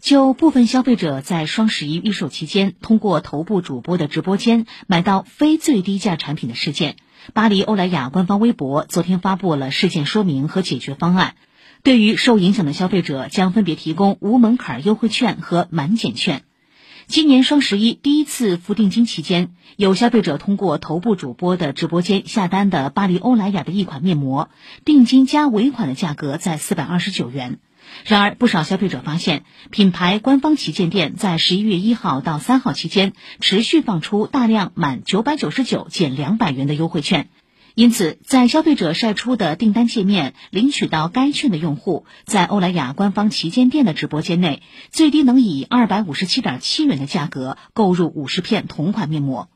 就部分消费者在双十一预售期间通过头部主播的直播间买到非最低价产品的事件，巴黎欧莱雅官方微博昨天发布了事件说明和解决方案。对于受影响的消费者，将分别提供无门槛优惠券和满减券。今年双十一第一次付定金期间，有消费者通过头部主播的直播间下单的巴黎欧莱雅的一款面膜，定金加尾款的价格在四百二十九元。然而，不少消费者发现，品牌官方旗舰店在十一月一号到三号期间持续放出大量满九百九十九减两百元的优惠券，因此，在消费者晒出的订单界面领取到该券的用户，在欧莱雅官方旗舰店的直播间内，最低能以二百五十七点七元的价格购入五十片同款面膜。